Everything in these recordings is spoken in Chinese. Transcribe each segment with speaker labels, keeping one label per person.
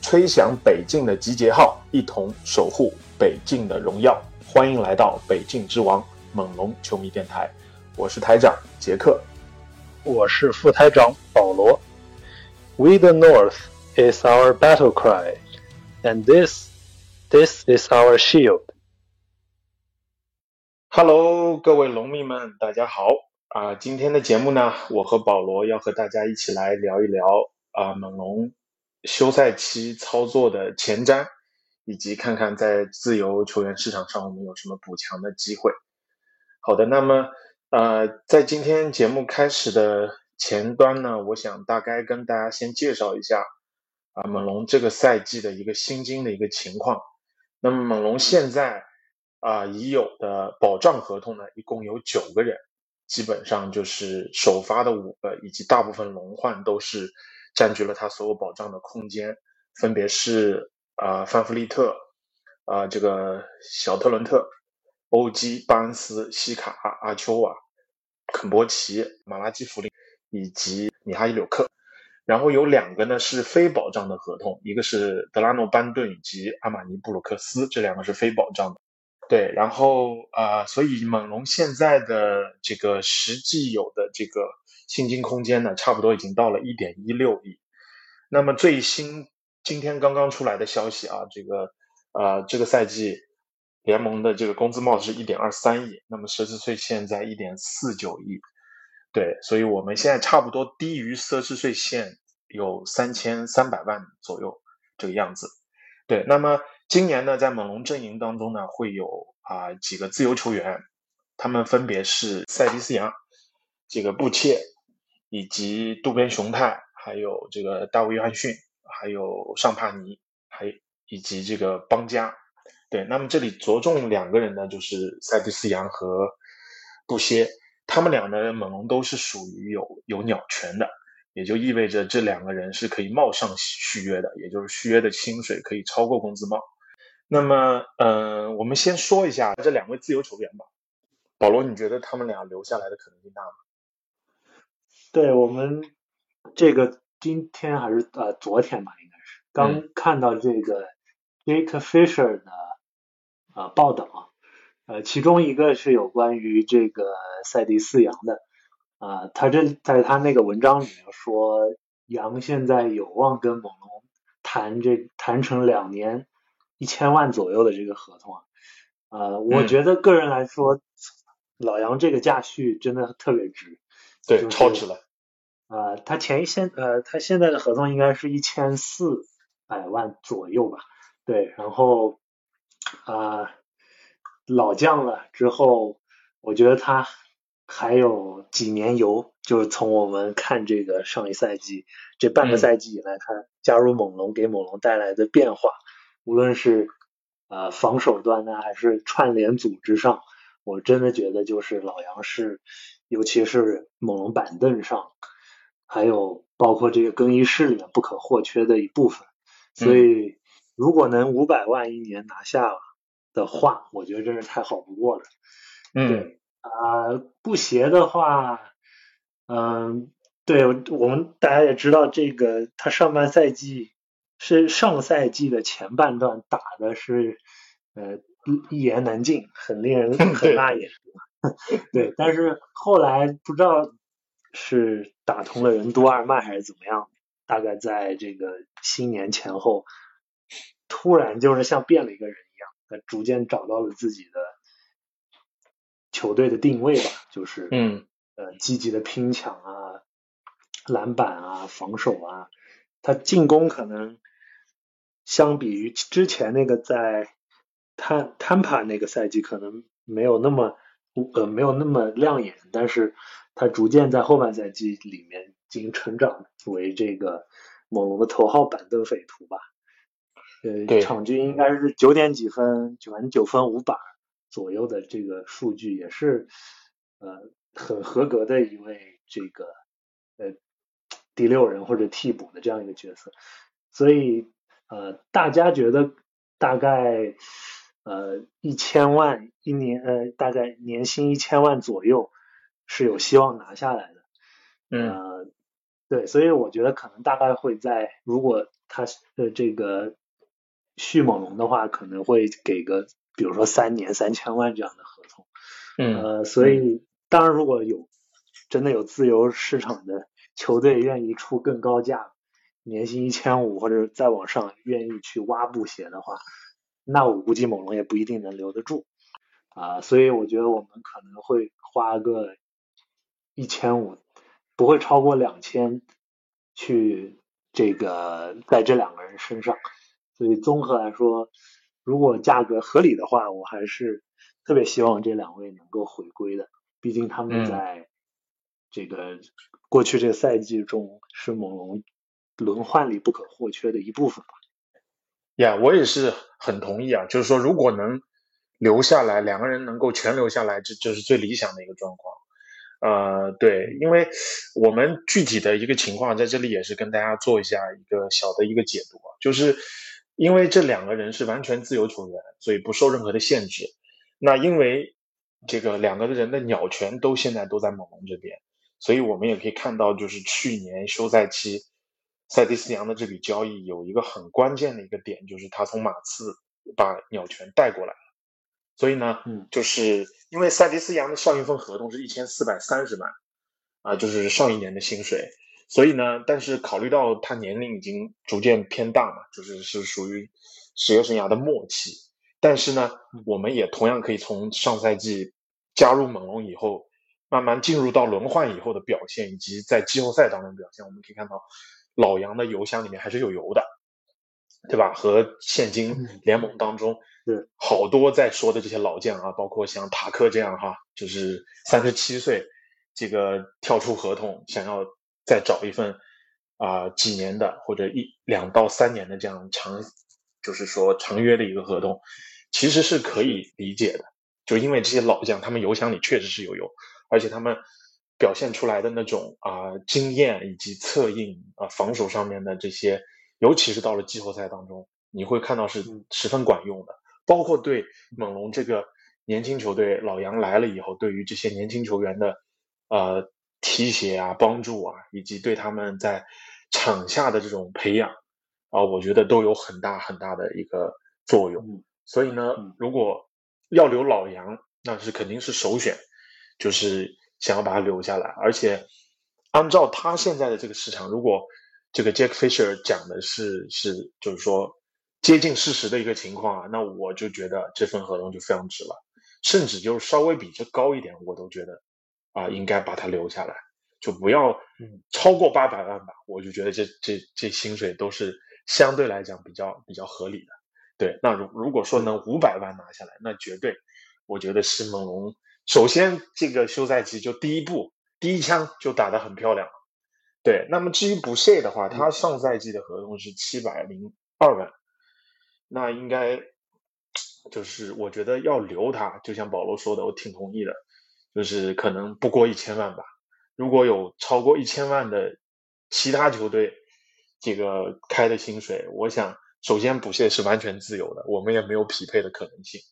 Speaker 1: 吹响北境的集结号，一同守护北境的荣耀。欢迎来到北境之王猛龙球迷电台，我是台长杰克，
Speaker 2: 我是副台长保罗。We the North is our battle cry, and this, this is our shield.
Speaker 1: Hello，各位龙迷们，大家好，啊！今天的节目呢，我和保罗要和大家一起来聊一聊啊猛龙休赛期操作的前瞻，以及看看在自由球员市场上我们有什么补强的机会。好的，那么呃，在今天节目开始的前端呢，我想大概跟大家先介绍一下啊猛龙这个赛季的一个薪金的一个情况。那么猛龙现在啊已有的保障合同呢，一共有九个人，基本上就是首发的五个，以及大部分轮换都是占据了他所有保障的空间，分别是啊范弗利特啊这个小特伦特。欧基、巴恩斯、西卡、阿丘瓦、肯波奇、马拉基弗林以及米哈伊柳克，然后有两个呢是非保障的合同，一个是德拉诺班顿以及阿马尼布鲁克斯，这两个是非保障的。对，然后啊、所以猛龙现在的这个实际有的这个薪金空间呢，差不多已经到了一点一六亿。那么最新今天刚刚出来的消息啊，这个呃这个赛季。联盟的这个工资帽是一点二三亿，那么奢侈税现在一点四九亿，对，所以我们现在差不多低于奢侈税线有三千三百万左右这个样子，对。那么今年呢，在猛龙阵营当中呢，会有啊、几个自由球员，他们分别是塞迪斯杨、这个布切以及渡边雄太，还有这个大卫约翰逊，还有尚帕尼，还以及这个邦加。对，那么这里着重两个人呢，就是塞蒂斯杨和布歇，他们俩呢，猛龙都是属于有有鸟权的，也就意味着这两个人是可以冒上续约的，也就是续约的薪水可以超过工资帽。那么，嗯、呃，我们先说一下这两位自由球员吧。保罗，你觉得他们俩留下来的可能性大吗？
Speaker 2: 对我们这个今天还是呃昨天吧，应该是刚看到这个 Jake Fisher 的。啊，报道，呃，其中一个是有关于这个赛迪斯杨的，啊，他这在他那个文章里面说，杨现在有望跟猛龙谈这谈成两年一千万左右的这个合同啊，呃，我觉得个人来说，嗯、老杨这个价序真的特别值，
Speaker 1: 对，
Speaker 2: 就是、
Speaker 1: 超值了，
Speaker 2: 呃，他前一现呃，他现在的合同应该是一千四百万左右吧，对，然后。啊、呃，老将了之后，我觉得他还有几年游。就是从我们看这个上一赛季这半个赛季以来，看加入猛龙给猛龙带来的变化，无论是呃防守端呢，还是串联组织上，我真的觉得就是老杨是，尤其是猛龙板凳上，还有包括这个更衣室里面不可或缺的一部分，所以。嗯如果能五百万一年拿下的话，我觉得真是太好不过了。
Speaker 1: 嗯，
Speaker 2: 啊、呃，布鞋的话，嗯、呃，对我们大家也知道，这个他上半赛季是上赛季的前半段打的是呃一言难尽，很令人 很辣眼。对，但是后来不知道是打通了任督二脉还是怎么样，大概在这个新年前后。突然就是像变了一个人一样，他逐渐找到了自己的球队的定位吧，就是
Speaker 1: 嗯。
Speaker 2: 呃积极的拼抢啊、篮板啊、防守啊，他进攻可能相比于之前那个在坦坦帕那个赛季可能没有那么呃没有那么亮眼，但是他逐渐在后半赛季里面进行成长为这个猛龙的头号板凳匪徒吧。呃，场均应该是九点几分，九分九分五板左右的这个数据，也是呃很合格的一位这个呃第六人或者替补的这样一个角色。所以呃，大家觉得大概呃一千万一年呃大概年薪一千万左右是有希望拿下来的。
Speaker 1: 嗯，
Speaker 2: 对，所以我觉得可能大概会在如果他呃这个。迅猛龙的话，可能会给个，比如说三年三千万这样的合同，
Speaker 1: 嗯，
Speaker 2: 呃，所以当然如果有真的有自由市场的球队愿意出更高价，年薪一千五或者再往上愿意去挖布鞋的话，那我估计猛龙也不一定能留得住。啊，所以我觉得我们可能会花个一千五，不会超过两千去这个在这两个人身上。所以综合来说，如果价格合理的话，我还是特别希望这两位能够回归的。毕竟他们在这个过去这个赛季中是猛龙轮换里不可或缺的一部分吧。
Speaker 1: 呀，我也是很同意啊。就是说，如果能留下来，两个人能够全留下来，这这是最理想的一个状况。呃，对，因为我们具体的一个情况在这里也是跟大家做一下一个小的一个解读啊，就是。因为这两个人是完全自由球员，所以不受任何的限制。那因为这个两个人的鸟权都现在都在猛龙这边，所以我们也可以看到，就是去年休赛期塞蒂斯扬的这笔交易有一个很关键的一个点，就是他从马刺把鸟权带过来了。所以呢，
Speaker 2: 嗯，
Speaker 1: 就是因为塞蒂斯扬的上一份合同是一千四百三十万，啊，就是上一年的薪水。所以呢，但是考虑到他年龄已经逐渐偏大嘛，就是是属于职业生涯的末期。但是呢，我们也同样可以从上赛季加入猛龙以后，慢慢进入到轮换以后的表现，以及在季后赛当中表现，我们可以看到老杨的油箱里面还是有油的，对吧？和现今联盟当中好多在说的这些老将啊，包括像塔克这样哈，就是三十七岁，这个跳出合同想要。再找一份啊几年的或者一两到三年的这样长，就是说长约的一个合同，其实是可以理解的。就因为这些老将，他们油箱里确实是有油，而且他们表现出来的那种啊经验以及策应啊防守上面的这些，尤其是到了季后赛当中，你会看到是十分管用的。包括对猛龙这个年轻球队，老杨来了以后，对于这些年轻球员的呃。提携啊，帮助啊，以及对他们在场下的这种培养啊，我觉得都有很大很大的一个作用。所以呢，如果要留老杨，那是肯定是首选，就是想要把他留下来。而且按照他现在的这个市场，如果这个 Jack Fisher 讲的是是就是说接近事实的一个情况啊，那我就觉得这份合同就非常值了，甚至就是稍微比这高一点，我都觉得。啊，应该把他留下来，就不要超过八百万吧。我就觉得这这这薪水都是相对来讲比较比较合理的。对，那如如果说能五百万拿下来，那绝对，我觉得西蒙龙首先这个休赛期就第一步第一枪就打得很漂亮。对，那么至于补谢的话，他上赛季的合同是七百零二万，那应该就是我觉得要留他，就像保罗说的，我挺同意的。就是可能不过一千万吧，如果有超过一千万的其他球队这个开的薪水，我想首先补谢是完全自由的，我们也没有匹配的可能性。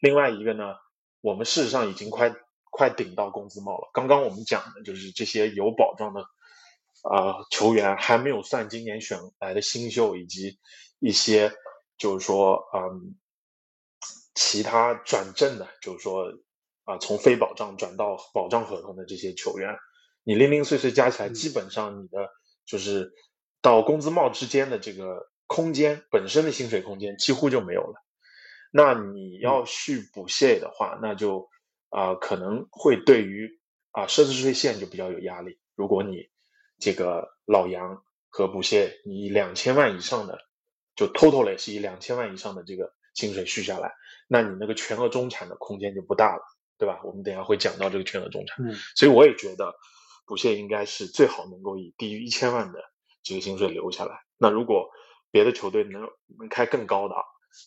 Speaker 1: 另外一个呢，我们事实上已经快快顶到工资帽了。刚刚我们讲的就是这些有保障的啊球员，还没有算今年选来的新秀以及一些就是说嗯其他转正的，就是说。啊，从非保障转到保障合同的这些球员，你零零碎碎加起来，基本上你的就是到工资帽之间的这个空间本身的薪水空间几乎就没有了。那你要续补谢的话，那就啊可能会对于啊奢侈税线就比较有压力。如果你这个老杨和补谢，你以两千万以上的就 total 类是以两千万以上的这个薪水续下来，那你那个全额中产的空间就不大了。对吧？我们等下会讲到这个全额中产，
Speaker 2: 嗯
Speaker 1: 所以我也觉得补谢应该是最好能够以低于一千万的这个薪水留下来。那如果别的球队能能开更高的，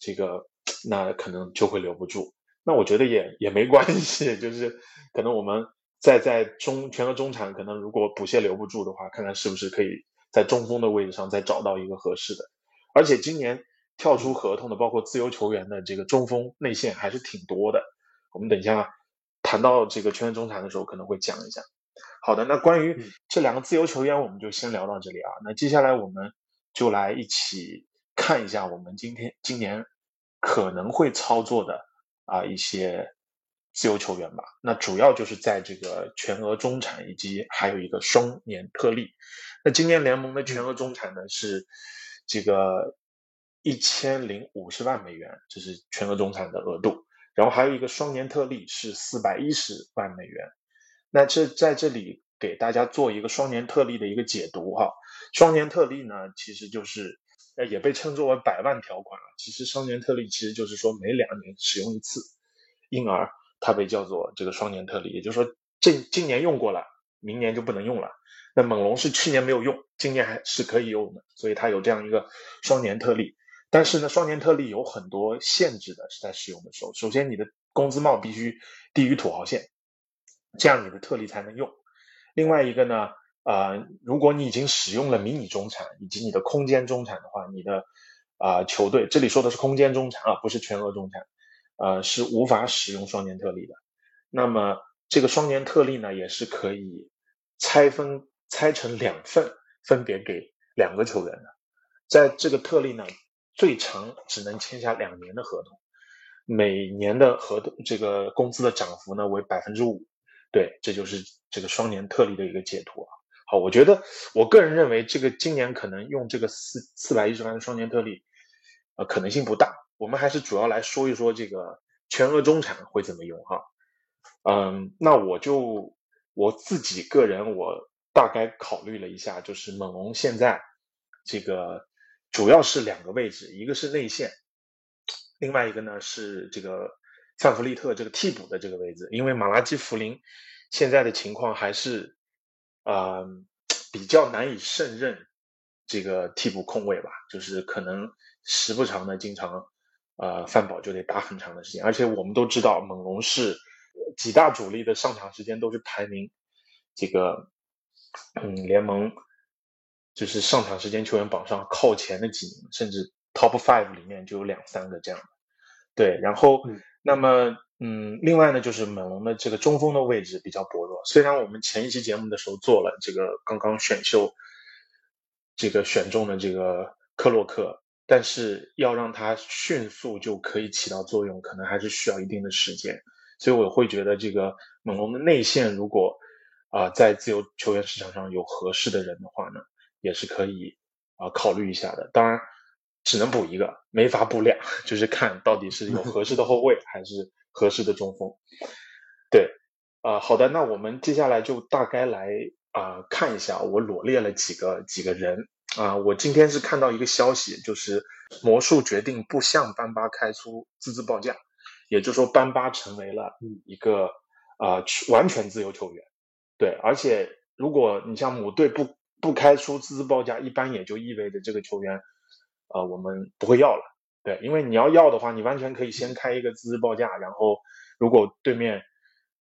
Speaker 1: 这个那可能就会留不住。那我觉得也也没关系，就是可能我们在在中全额中产，可能如果补谢留不住的话，看看是不是可以在中锋的位置上再找到一个合适的。而且今年跳出合同的，包括自由球员的这个中锋内线还是挺多的。我们等一下谈到这个全员中产的时候，可能会讲一下。好的，那关于这两个自由球员，我们就先聊到这里啊。那接下来我们就来一起看一下我们今天今年可能会操作的啊一些自由球员吧。那主要就是在这个全额中产以及还有一个双年特例。那今年联盟的全额中产呢是这个一千零五十万美元，这是全额中产的额度。然后还有一个双年特例是四百一十万美元。那这在这里给大家做一个双年特例的一个解读哈。双年特例呢，其实就是呃也被称作为百万条款啊。其实双年特例其实就是说每两年使用一次，因而它被叫做这个双年特例。也就是说，这今年用过了，明年就不能用了。那猛龙是去年没有用，今年还是可以用的，所以它有这样一个双年特例。但是呢，双年特例有很多限制的，是在使用的时候。首先，你的工资帽必须低于土豪线，这样你的特例才能用。另外一个呢，呃，如果你已经使用了迷你中产以及你的空间中产的话，你的啊、球队这里说的是空间中产啊，不是全额中产，呃，是无法使用双年特例的。那么这个双年特例呢，也是可以拆分拆成两份，分别给两个球员的。在这个特例呢，最长只能签下两年的合同，每年的合同这个工资的涨幅呢为百分之五。对，这就是这个双年特例的一个解读啊。好，我觉得我个人认为，这个今年可能用这个四四百一十万的双年特例，呃，可能性不大。我们还是主要来说一说这个全额中产会怎么用哈。嗯，那我就我自己个人，我大概考虑了一下，就是猛龙现在这个主要是两个位置，一个是内线，另外一个呢是这个范弗利特这个替补的这个位置，因为马拉基弗林现在的情况还是呃比较难以胜任这个替补控卫吧，就是可能时不常的经常呃范宝就得打很长的时间，而且我们都知道猛龙是几大主力的上场时间都是排名这个嗯联盟就是上场时间球员榜上靠前的几名，甚至 top five 里面就有两三个这样的。对，然后、
Speaker 2: 嗯
Speaker 1: 那么嗯，另外呢就是猛龙的这个中锋的位置比较薄弱，虽然我们前一期节目的时候做了这个刚刚选秀这个选中的这个克洛克，但是要让他迅速就可以起到作用，可能还是需要一定的时间。所以我会觉得这个猛龙的内线如果啊、在自由球员市场上有合适的人的话呢，也是可以啊、考虑一下的。当然，只能补一个，没法补俩，就是看到底是有合适的后卫还是合适的中锋。对，啊、好的，那我们接下来就大概来啊、看一下，我罗列了几个几个人啊、我今天是看到一个消息，就是魔术决定不向班巴开出资质报价，也就是说班巴成为了一个啊、完全自由球员。对，而且如果你像母队不不开出资质报价，一般也就意味着这个球员，呃，我们不会要了。对，因为你要要的话，你完全可以先开一个资质报价，然后如果对面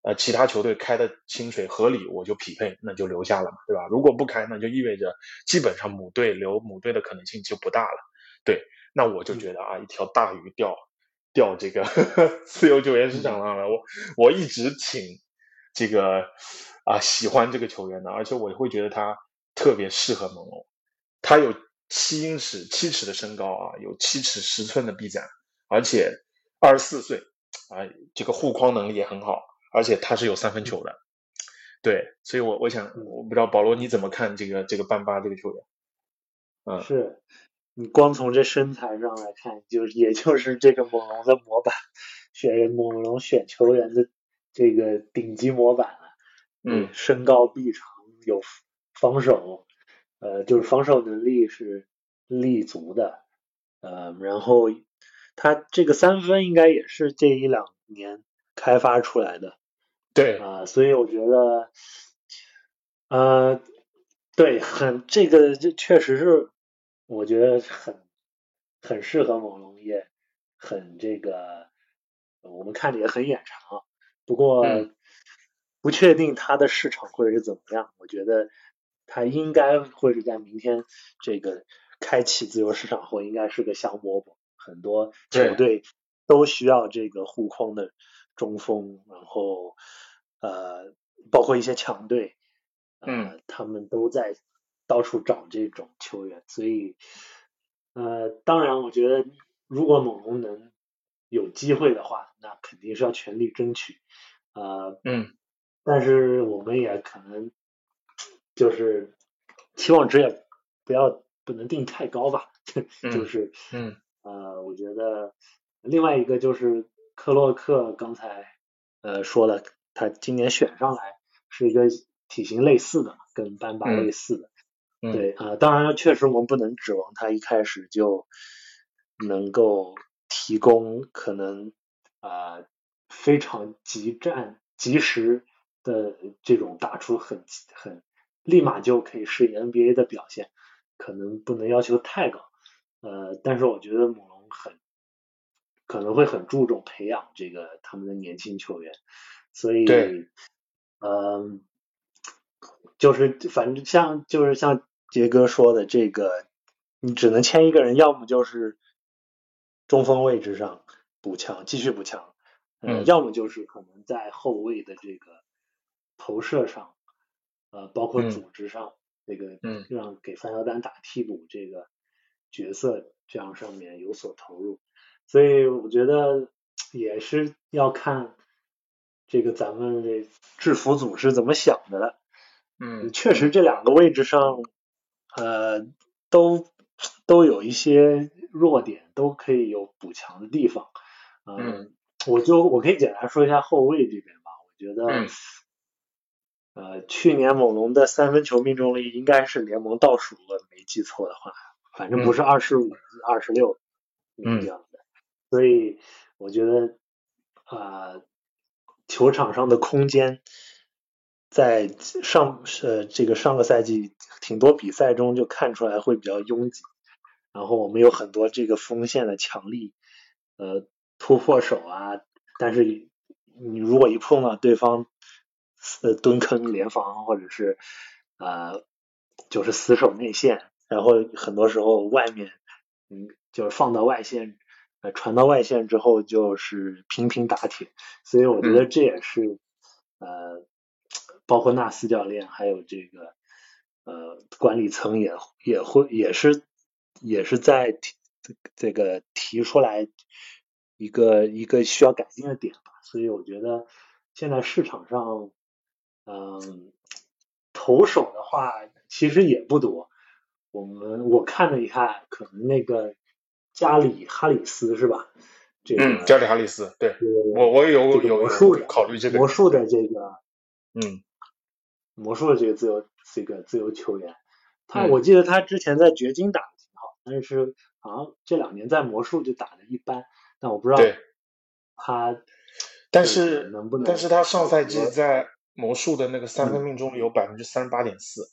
Speaker 1: 呃其他球队开的薪水合理，我就匹配，那就留下了嘛，对吧？如果不开，那就意味着基本上母队留母队的可能性就不大了。对，那我就觉得啊，一条大鱼钓钓这个 自由球员市场上了。我我一直挺这个啊喜欢这个球员的，而且我会觉得他特别适合猛龙。他有七英尺七尺的身高啊，有七尺十寸的臂展，而且二十四岁啊，这个护框能力也很好，而且他是有三分球的。对，所以我我想，我不知道保罗你怎么看这个这个班巴这个球员？嗯，
Speaker 2: 是你光从这身材上来看，就也就是这个猛龙的模板，选猛龙选球员的这个顶级模板了。
Speaker 1: 嗯，
Speaker 2: 身高臂长，有防守，呃，就是防守能力是立足的，呃，然后他这个三分应该也是这一两年开发出来的。
Speaker 1: 对
Speaker 2: 啊，所以我觉得，呃，对，很这个这确实是，我觉得很很适合猛龙，也很这个，我们看着也很眼馋啊。不过不确定它的市场会是怎么样，我觉得它应该会是在明天这个开启自由市场后，应该是个香饽饽，很多球队都需要这个护框的中锋，然后。呃，包括一些强队，
Speaker 1: 嗯，
Speaker 2: 他们都在到处找这种球员，所以，呃，当然，我觉得如果猛龙能有机会的话，那肯定是要全力争取，呃，
Speaker 1: 嗯，
Speaker 2: 但是我们也可能就是期望值也不要不能定太高吧，就是，
Speaker 1: 嗯，
Speaker 2: 呃，我觉得另外一个就是克洛克刚才呃说了。他今年选上来是一个体型类似的，跟班巴类似的，对啊，当然确实我们不能指望他一开始就能够提供可能啊非常急战及时的这种打出很很立马就可以适应 NBA 的表现，可能不能要求太高，呃，但是我觉得猛龙很可能会很注重培养这个他们的年轻球员。所以，嗯，就是反正像就是像杰哥说的，这个你只能签一个人，要么就是中锋位置上补强，继续补强，
Speaker 1: 嗯，
Speaker 2: 要么就是可能在后卫的这个投射上，呃，包括组织上，这个
Speaker 1: 嗯，
Speaker 2: 让给范乔丹打替补这个角色这样上面有所投入。所以我觉得也是要看。这个咱们这制服组是怎么想的了？
Speaker 1: 嗯，
Speaker 2: 确实这两个位置上，呃，都都有一些弱点，都可以有补强的地方。
Speaker 1: 嗯，
Speaker 2: 我就我可以简单说一下后卫这边吧。我觉得，呃，去年猛龙的三分球命中率应该是联盟倒数的，没记错的话，反正不是二十五、二十六这样的。所以我觉得啊。球场上的空间，在上呃这个上个赛季挺多比赛中就看出来会比较拥挤，然后我们有很多这个锋线的强力呃突破手啊，但是你如果一碰到对方呃蹲坑联防或者是呃就是死守内线，然后很多时候外面嗯就是放到外线。传到外线之后就是频频打铁，所以我觉得这也是呃，包括纳斯教练还有这个呃管理层也也会也是也是在提这个提出来一个一个需要改进的点吧。所以我觉得现在市场上嗯投手的话其实也不多，我们我看了一下，可能那个。加里哈里斯是吧？
Speaker 1: 嗯，加里哈里斯，对，我我有有
Speaker 2: 魔术
Speaker 1: 考虑这个
Speaker 2: 魔术的这个，
Speaker 1: 嗯，
Speaker 2: 魔术的这个自由这个自由球员，他我记得他之前在掘金打的挺好，但是好像这两年在魔术就打的一般，但我不知道他，
Speaker 1: 但是
Speaker 2: 能不能？
Speaker 1: 但是他上赛季在魔术的那个三分命中率有百分之三十八点四，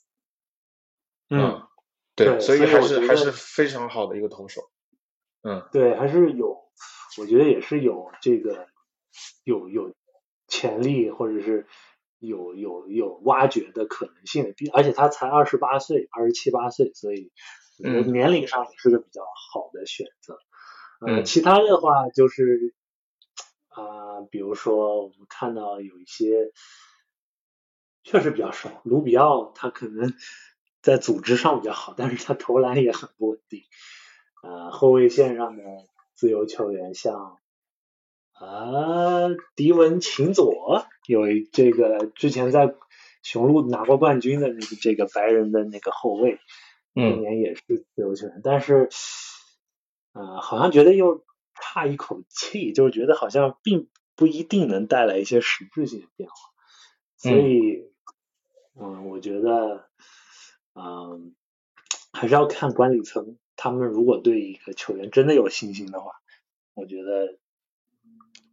Speaker 2: 嗯，
Speaker 1: 对，
Speaker 2: 所
Speaker 1: 以还是还是非常好的一个投手。嗯，
Speaker 2: 对，还是有，我觉得也是有这个有有潜力，或者是有有有挖掘的可能性的。比而且他才二十八岁，二十七八岁，所以年龄上也是个比较好的选择。
Speaker 1: 嗯，
Speaker 2: 其他的话就是啊，比如说我们看到有一些确实比较少，卢比奥他可能在组织上比较好，但是他投篮也很不稳定。呃，后卫线上的自由球员像啊，迪文琴佐有这个之前在雄鹿拿过冠军的那个这个白人的那个后卫，今年也是自由球员，但是呃，好像觉得又差一口气，就是觉得好像并不一定能带来一些实质性的变化，所以嗯，我觉得嗯，还是要看管理层。他们如果对一个球员真的有信心的话，我觉得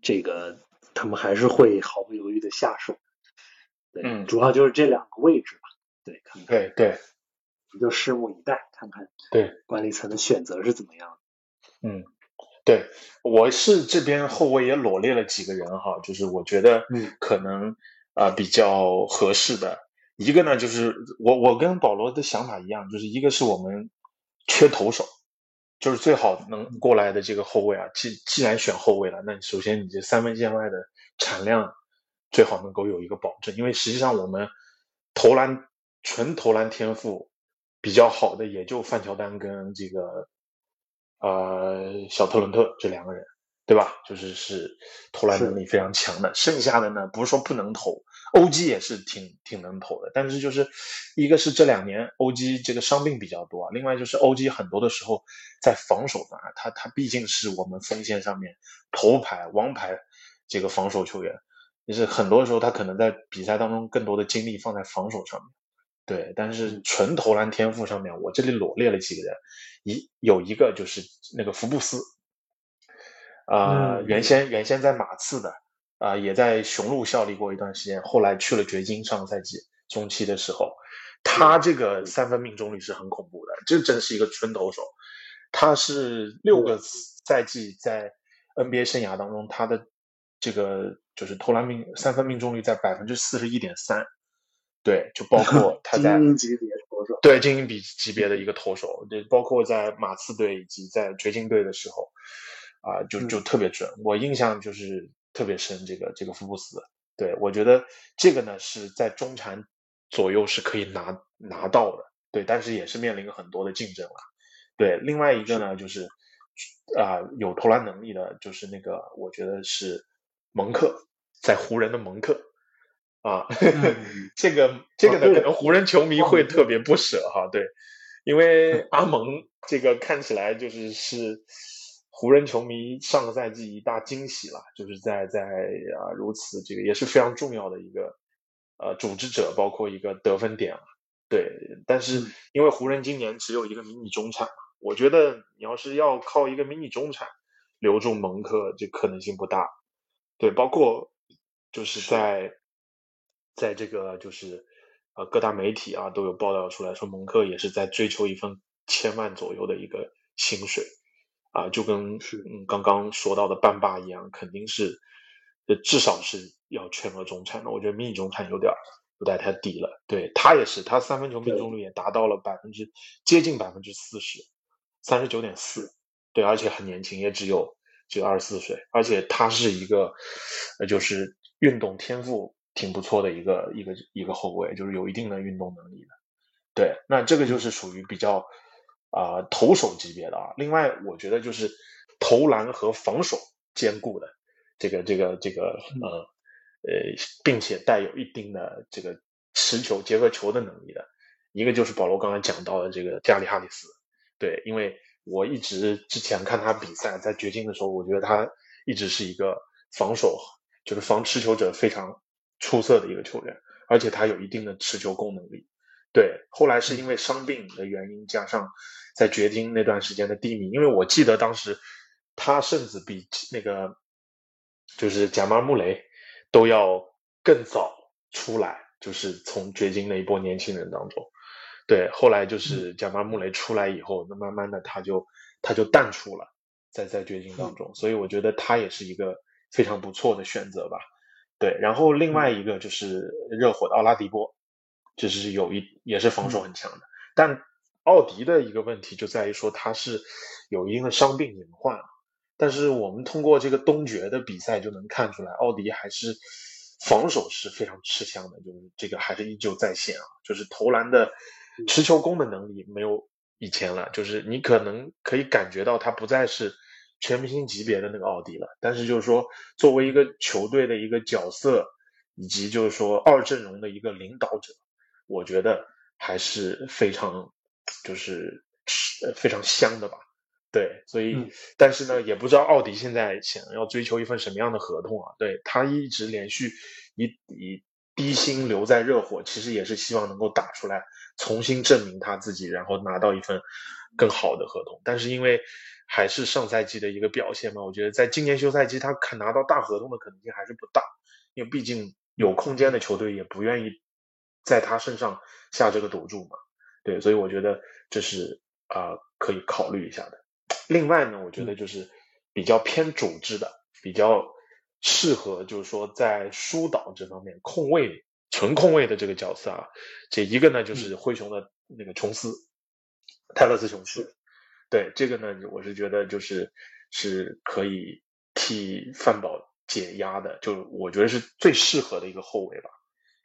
Speaker 2: 这个他们还是会毫不犹豫的下手。对，
Speaker 1: 嗯
Speaker 2: 主要就是这两个位置吧。对，看看
Speaker 1: 对对
Speaker 2: 你就拭目以待，看看
Speaker 1: 对，
Speaker 2: 管理层的选择是怎么样的。
Speaker 1: 嗯，对，我是这边后卫也罗列了几个人哈，就是我觉得
Speaker 2: 嗯
Speaker 1: 可能啊、呃比较合适的。一个呢，就是我我跟保罗的想法一样，就是一个是我们缺投手，就是最好能过来的这个后卫啊。既既然选后卫了，那首先你这三分线外的产量最好能够有一个保证，因为实际上我们投篮纯投篮天赋比较好的也就范乔丹跟这个呃小特伦特这两个人，对吧？就是是投篮能力非常强的。剩下的呢，不是说不能投，OG 也是挺挺能投的，但是就是一个是这两年 OG 这个伤病比较多啊，另外就是 OG 很多的时候在防守上啊，他他毕竟是我们锋线上面头牌王牌这个防守球员，就是很多时候他可能在比赛当中更多的精力放在防守上面。对，但是纯投篮天赋上面，我这里罗列了几个人，一有一个就是那个福布斯，啊、
Speaker 2: 嗯。
Speaker 1: 原先原先在马刺的，啊、也在雄鹿效力过一段时间，后来去了掘金，上个赛季中期的时候，他这个三分命中率是很恐怖的，这真是一个纯投手，他是六个赛季在 NBA 生涯当中，他的这个就是投篮命三分命中率在百分之四十一点三，对，就包括他在
Speaker 2: 精英级别投手，
Speaker 1: 对精英比级别的一个投手，对，包括在马刺队以及在掘金队的时候，啊、就就特别准。我印象就是特别深，这个这个福布斯，对我觉得这个呢是在中产左右是可以拿拿到的，对，但是也是面临很多的竞争了。对，另外一个呢就是啊、有投篮能力的，就是那个我觉得是蒙克，在湖人的蒙克。啊，
Speaker 2: 嗯
Speaker 1: 这个这个呢，可能湖人球迷会特别不舍哈，对，因为 阿蒙这个看起来就是是湖人球迷上个赛季一大惊喜了，就是在在啊如此这个也是非常重要的一个呃组织者，包括一个得分点了，对，但是
Speaker 2: 嗯。
Speaker 1: 因为湖人今年只有一个迷你中产嘛，我觉得你要是要靠一个迷你中产留住蒙克，这可能性不大，对，包括就是在在这个就是呃各大媒体啊都有报道出来说，蒙克也是在追求一份千万左右的一个薪水啊，就跟刚刚说到的半霸一样，肯定是呃至少是要全额中产的。我觉得迷你中产有点儿有点太低了。对他也是，他三分球命中率也达到了百分之接近百分之四十，三十九点四。对，而且很年轻，也只有只有二十四岁，而且他是一个，呃，就是运动天赋挺不错的一个一个一个后卫，就是有一定的运动能力的。对，那这个就是属于比较啊、投手级别的啊。另外，我觉得就是投篮和防守兼顾的这个这个这个呃呃，并且带有一定的这个持球结合球的能力的，一个就是保罗刚才讲到的这个加里哈里斯。对，因为我一直之前看他比赛，在掘金的时候，我觉得他一直是一个防守，就是防持球者非常出色的一个球员，而且他有一定的持球攻能力。对，后来是因为伤病的原因，加上在掘金那段时间的低迷，因为我记得当时他甚至比那个就是贾马尔穆雷都要更早出来，就是从掘金那一波年轻人当中。对，后来就是贾马尔穆雷出来以后，那慢慢的他就他就淡出了，在在掘金当中，所以我觉得他也是一个非常不错的选择吧。对，然后另外一个就是热火的奥拉迪波，就是有一也是防守很强的，但奥迪的一个问题就在于说他是有一定的伤病隐患啊。但是我们通过这个东决的比赛就能看出来，奥迪还是防守是非常吃香的，就是这个还是依旧在线啊，就是投篮的持球攻的能力没有以前了，就是你可能可以感觉到他不再是全明星级别的那个奥迪了，但是就是说作为一个球队的一个角色，以及就是说二阵容的一个领导者，我觉得还是非常就是呃非常香的吧。对，所以、
Speaker 2: 嗯
Speaker 1: 但是呢，也不知道奥迪现在想要追求一份什么样的合同啊？对他一直连续以以低薪留在热火，其实也是希望能够打出来，重新证明他自己，然后拿到一份更好的合同。但是因为还是上赛季的一个表现嘛？我觉得在今年休赛季，他肯拿到大合同的可能性还是不大，因为毕竟有空间的球队也不愿意在他身上下这个赌注嘛。对，所以我觉得这是啊可以考虑一下的。另外呢，我觉得就是比较偏组织的，比较适合就是说在疏导这方面控卫纯控卫的这个角色啊。这一个呢就是灰熊的那个琼斯，泰勒斯琼斯。对这个呢，我是觉得就是是可以替范宝解压的，就我觉得是最适合的一个后卫吧，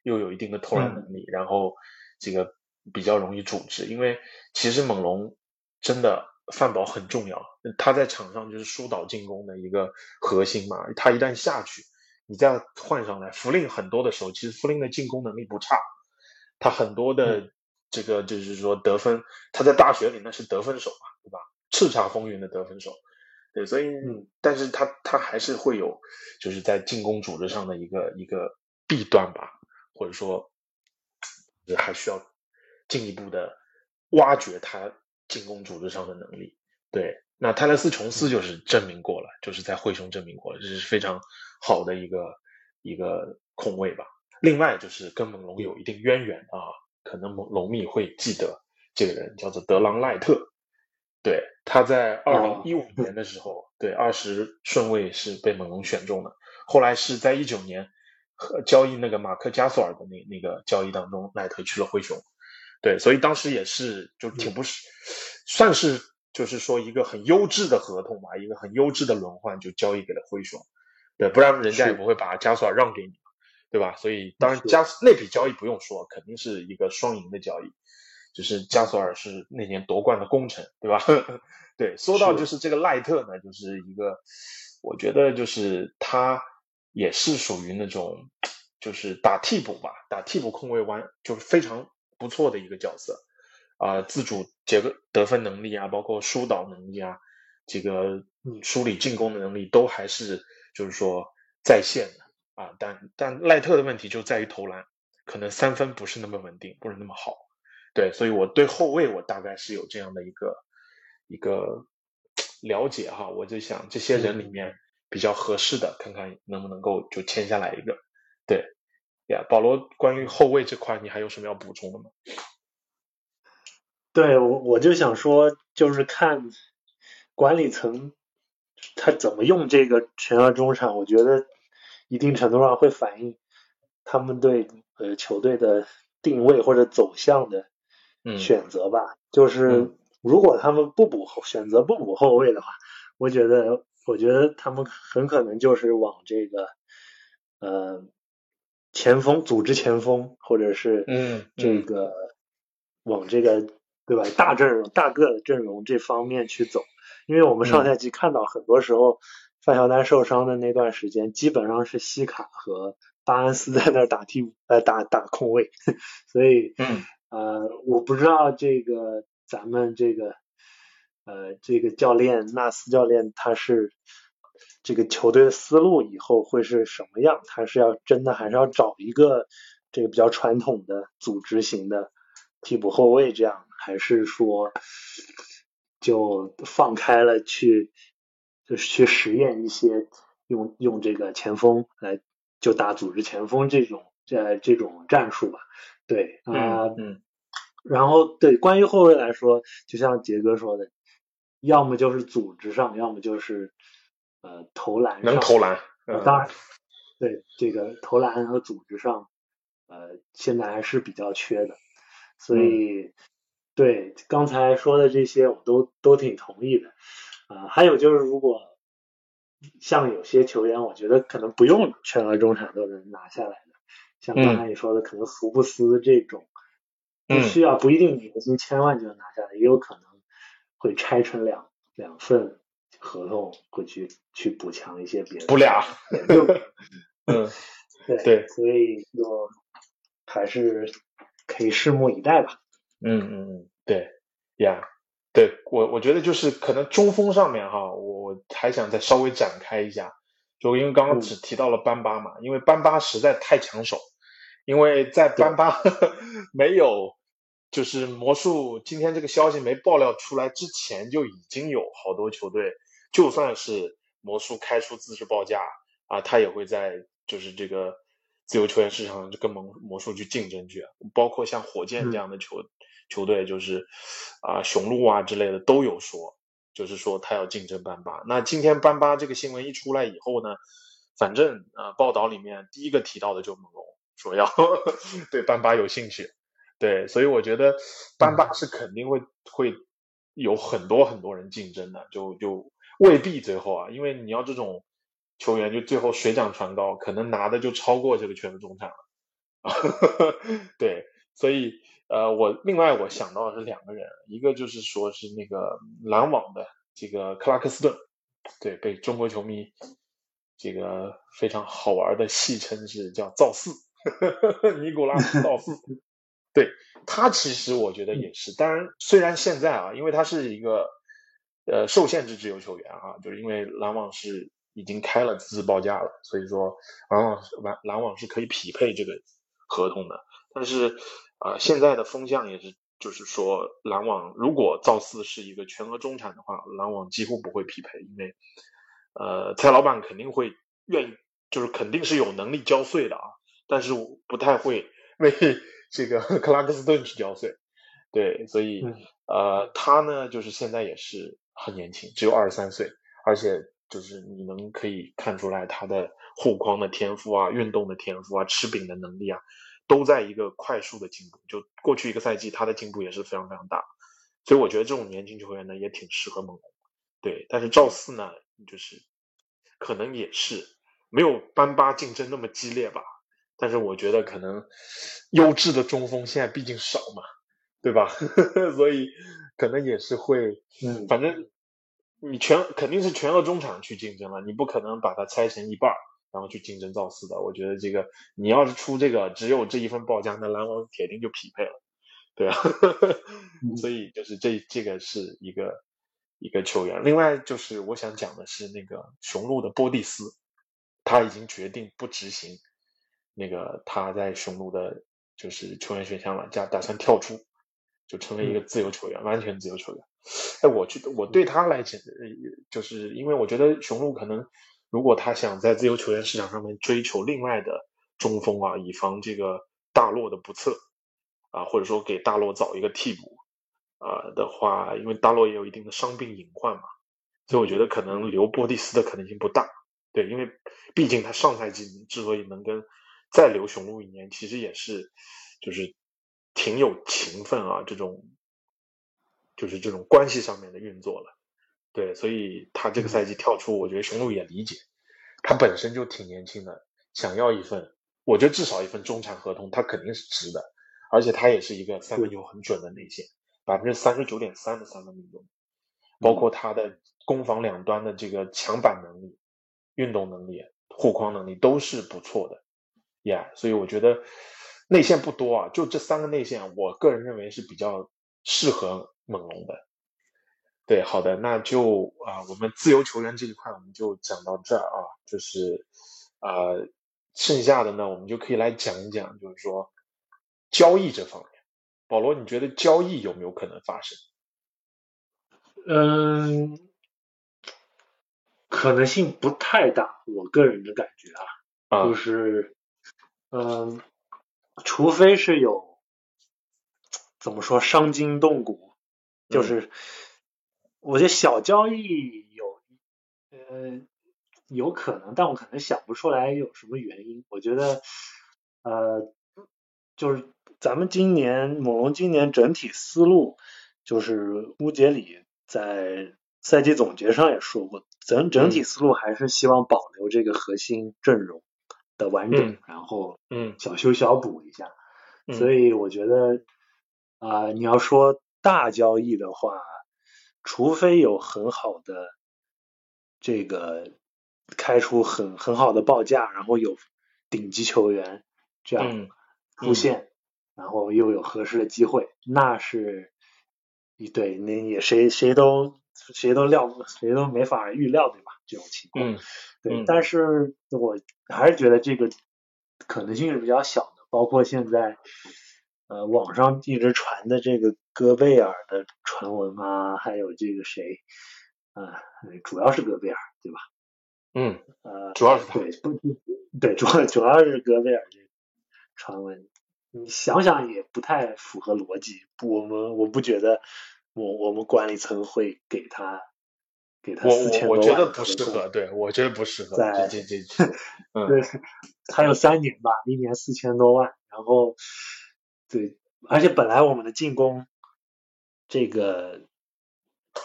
Speaker 1: 又有一定的投篮能力，然后这个比较容易组织。因为其实猛龙真的范宝很重要，他在场上就是疏导进攻的一个核心嘛。他一旦下去，你再换上来，福林很多的时候，其实福林的进攻能力不差，他很多的。这个就是说得分，他在大学里那是得分手嘛，对吧？叱咤风云的得分手，对，所以，但是他他还是会有，就是在进攻组织上的一个一个弊端吧，或者说，还需要进一步的挖掘他进攻组织上的能力。对，那泰勒斯琼斯就是证明过了，就是在灰熊证明过了，这是非常好的一个一个控卫吧。另外就是跟猛龙有一定渊源啊。可能猛龙迷会记得这个人叫做德朗赖特，对，他在二零一五年的时候，对二十顺位是被猛龙选中的，后来是在一九年和交易那个马克加索尔的那那个交易当中，赖特去了灰熊，对，所以当时也是就挺不是，算是就是说一个很优质的合同吧，一个很优质的轮换就交易给了灰熊，对，不然人家也不会把加索尔让给你。对吧？所以当然加那笔交易不用说，肯定是一个双赢的交易。就是加索尔是那年夺冠的功臣，对吧？对，说到就是这个赖特呢，就是一个，我觉得就是他也是属于那种，就是打替补吧，打替补控卫弯就是非常不错的一个角色啊，自主结个得分能力啊，包括疏导能力啊，这个梳理进攻的能力都还是就是说在线的。啊，但但赖特的问题就在于投篮，可能三分不是那么稳定，不是那么好。对，所以我对后卫我大概是有这样的一个一个了解哈，我就想这些人里面比较合适的，看看能不能够就签下来一个。对，呀，保罗，关于后卫这块，你还有什么要补充的吗？
Speaker 2: 对，我我就想说，就是看管理层他怎么用这个全额中场，我觉得。一定程度上会反映他们对呃球队的定位或者走向的选择吧。就是如果他们不补后选择不补后卫的话，我觉得我觉得他们很可能就是往这个呃前锋组织前锋或者是
Speaker 1: 嗯
Speaker 2: 这个往这个对吧大阵容大个的阵容这方面去走，因为我们上赛季看到很多时候。范乔丹受伤的那段时间，基本上是西卡和巴恩斯在那儿打替补，呃，打打控卫。所以，
Speaker 1: 嗯，
Speaker 2: 呃，我不知道这个咱们这个，呃，这个教练纳斯教练他是这个球队的思路以后会是什么样？他是要真的还是要找一个这个比较传统的组织型的替补后卫这样，还是说就放开了去？就是去实验一些用用这个前锋来就打组织前锋这种这这种战术吧，对啊，
Speaker 1: 嗯，
Speaker 2: 然后对关于后卫来说，就像杰哥说的，要么就是组织上，要么就是呃投篮
Speaker 1: 能投。篮，
Speaker 2: 当然对这个投篮和组织上呃现在还是比较缺的，所以对刚才说的这些我都都挺同意的。啊，还有就是，如果像有些球员，我觉得可能不用全额中场都能拿下来的，像刚才你说的，可能福布斯这种，不需要不一定年薪千万就能拿下来，也有可能会拆成两两份合同，会去去补强一些别的。
Speaker 1: 补俩。
Speaker 2: 嗯，对对，所以就还是可以拭目以待吧。
Speaker 1: 嗯嗯嗯，对呀。对我，我觉得就是可能中锋上面哈，我还想再稍微展开一下，就因为刚刚只提到了班巴嘛，因为班巴实在太抢手，因为在班巴 没有就是魔术今天这个消息没爆料出来之前，就已经有好多球队，就算是魔术开出自制报价啊，他也会在就是这个自由球员市场跟魔魔术去竞争去，包括像火箭这样的球球队，就是啊雄鹿啊之类的都有说，就是说他要竞争班巴。那今天班巴这个新闻一出来以后呢，反正啊报道里面第一个提到的就猛龙说要 对班巴有兴趣。对，所以我觉得班巴是肯定会会有很多很多人竞争的，就就未必最后啊，因为你要这种球员，就最后水涨船高，可能拿的就超过这个全部中产了。对，所以呃，我另外我想到的是两个人，一个就是说是那个篮网的这个克拉克斯顿，对，被中国球迷这个非常好玩的戏称是叫造四，尼古拉斯造四。对他，其实我觉得也是。当然，虽然现在啊，因为他是一个呃受限制自由球员啊，就是因为篮网是已经开了资质报价了，所以说篮网篮篮网是可以匹配这个合同的。但是啊，现在的风向也是，就是说篮网如果造四是一个全额中产的话，篮网几乎不会匹配，因为呃蔡老板肯定会愿意，就是肯定是有能力交税的啊，但是不太会为。这个 克拉克斯顿去交税，对，所以呃，他呢就是现在也是很年轻，只有二十三岁，而且就是你能可以看出来他的护框的天赋啊、运动的天赋啊、吃饼的能力啊，都在一个快速的进步。就过去一个赛季，他的进步也是非常非常大，所以我觉得这种年轻球员呢也挺适合猛龙。对，但是赵四呢，就是可能也是没有班巴竞争那么激烈吧。但是我觉得可能优质的中锋现在毕竟少嘛，对吧？所以可能也是会，
Speaker 2: 嗯，
Speaker 1: 反正你全肯定是全额中场去竞争了，你不可能把它拆成一半儿，然后去竞争造四的。我觉得这个你要是出这个只有这一份报价，那篮网铁定就匹配了，对啊。所以就是这这个是一个一个球员。另外就是我想讲的是那个雄鹿的波蒂斯，他已经决定不执行。那个他在雄鹿的，就是球员选项了，加打算跳出，就成为一个自由球员，完全自由球员。哎，我觉得我对他来讲，就是因为我觉得雄鹿可能，如果他想在自由球员市场上面追求另外的中锋啊，以防这个大洛的不测啊，或者说给大洛找一个替补啊的话，因为大洛也有一定的伤病隐患嘛，所以我觉得可能留波蒂斯的可能性不大。对，因为毕竟他上赛季之所以能跟再留雄鹿一年，其实也是，就是挺有情分啊，这种就是这种关系上面的运作了，对，所以他这个赛季跳出，我觉得雄鹿也理解，他本身就挺年轻的，想要一份，我觉得至少一份中产合同，他肯定是值的，而且他也是一个三分球很准的内线，百分之三十九点三的三分命中，包括他的攻防两端的这个抢板能力、运动能力、护框能力都是不错的。Yeah，所以我觉得内线不多啊，就这三个内线，我个人认为是比较适合猛龙的。对，好的，那就啊，我们自由球员这一块我们就讲到这儿啊，就是啊，剩下的呢，我们就可以来讲一讲，就是说交易这方面。保罗，你觉得交易有没有可能发生？
Speaker 2: 嗯，可能性不太大，我个人的感觉啊，就是。嗯，除非是有怎么说伤筋动骨，就是我觉得小交易有呃有可能，但我可能想不出来有什么原因。我觉得呃就是咱们今年猛龙今年整体思路，就是乌杰里在赛季总结上也说过，整整体思路还是希望保留这个核心阵容。的完整，然后
Speaker 1: 嗯。
Speaker 2: 小修小补一下，所以我觉得啊，你要说大交易的话，除非有很好的这个开出很很好的报价，然后有顶级球员这样出现，然后又有合适的机会，那是一对那也谁谁都谁都料谁都没法预料对吧？这种情况。对，但是我还是觉得这个可能性是比较小的，包括现在，呃网上一直传的这个戈贝尔的传闻啊，还有这个谁啊，主要是戈贝尔对吧？
Speaker 1: 嗯，
Speaker 2: 呃，
Speaker 1: 主要是他
Speaker 2: 对不对，主要主要是戈贝尔这个传闻，你想想也不太符合逻辑。不，我们我不觉得我我们管理层会给他给他
Speaker 1: 我
Speaker 2: 四千多万
Speaker 1: 我我觉得不适合，对我觉得不适合。
Speaker 2: 在
Speaker 1: 这这这，嗯
Speaker 2: 对，还有三年吧，一年四千多万，然后对，而且本来我们的进攻这个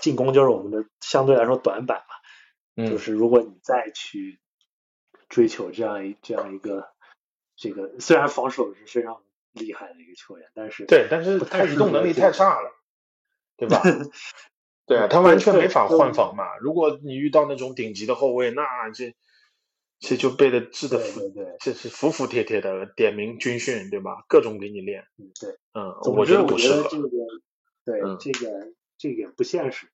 Speaker 2: 进攻就是我们的相对来说短板嘛，就
Speaker 1: 嗯
Speaker 2: 是如果你再去追求这样一这样一个这个，虽然防守是非常厉害的一个球员，但是
Speaker 1: 对，但是他移动能力太差了，对吧？对啊，他完全没法换防嘛。如果你遇到那种顶级的后卫，那这这就被他治的服，
Speaker 2: 对
Speaker 1: 这是服服帖帖的，点名军训，对吧？各种给你练。
Speaker 2: 嗯对。
Speaker 1: 嗯，
Speaker 2: 总
Speaker 1: 我
Speaker 2: 觉
Speaker 1: 觉得不适合。
Speaker 2: 得这个对、
Speaker 1: 嗯
Speaker 2: 这个这个也不现实。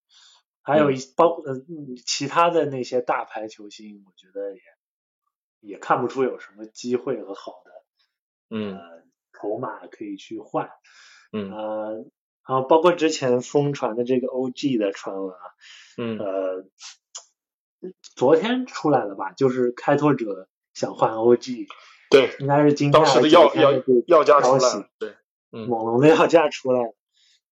Speaker 2: 还有一包呃嗯其他的那些大牌球星，我觉得也也看不出有什么机会和好的
Speaker 1: 嗯
Speaker 2: 呃筹码可以去换。
Speaker 1: 嗯
Speaker 2: 呃，然后包括之前疯传的这个 OG 的传闻啊，
Speaker 1: 嗯
Speaker 2: 呃，昨天出来了吧？就是开拓者想换 OG，
Speaker 1: 对，
Speaker 2: 应该是今天
Speaker 1: 当时的要要要价出来了，对，嗯
Speaker 2: 猛龙的要价出来了。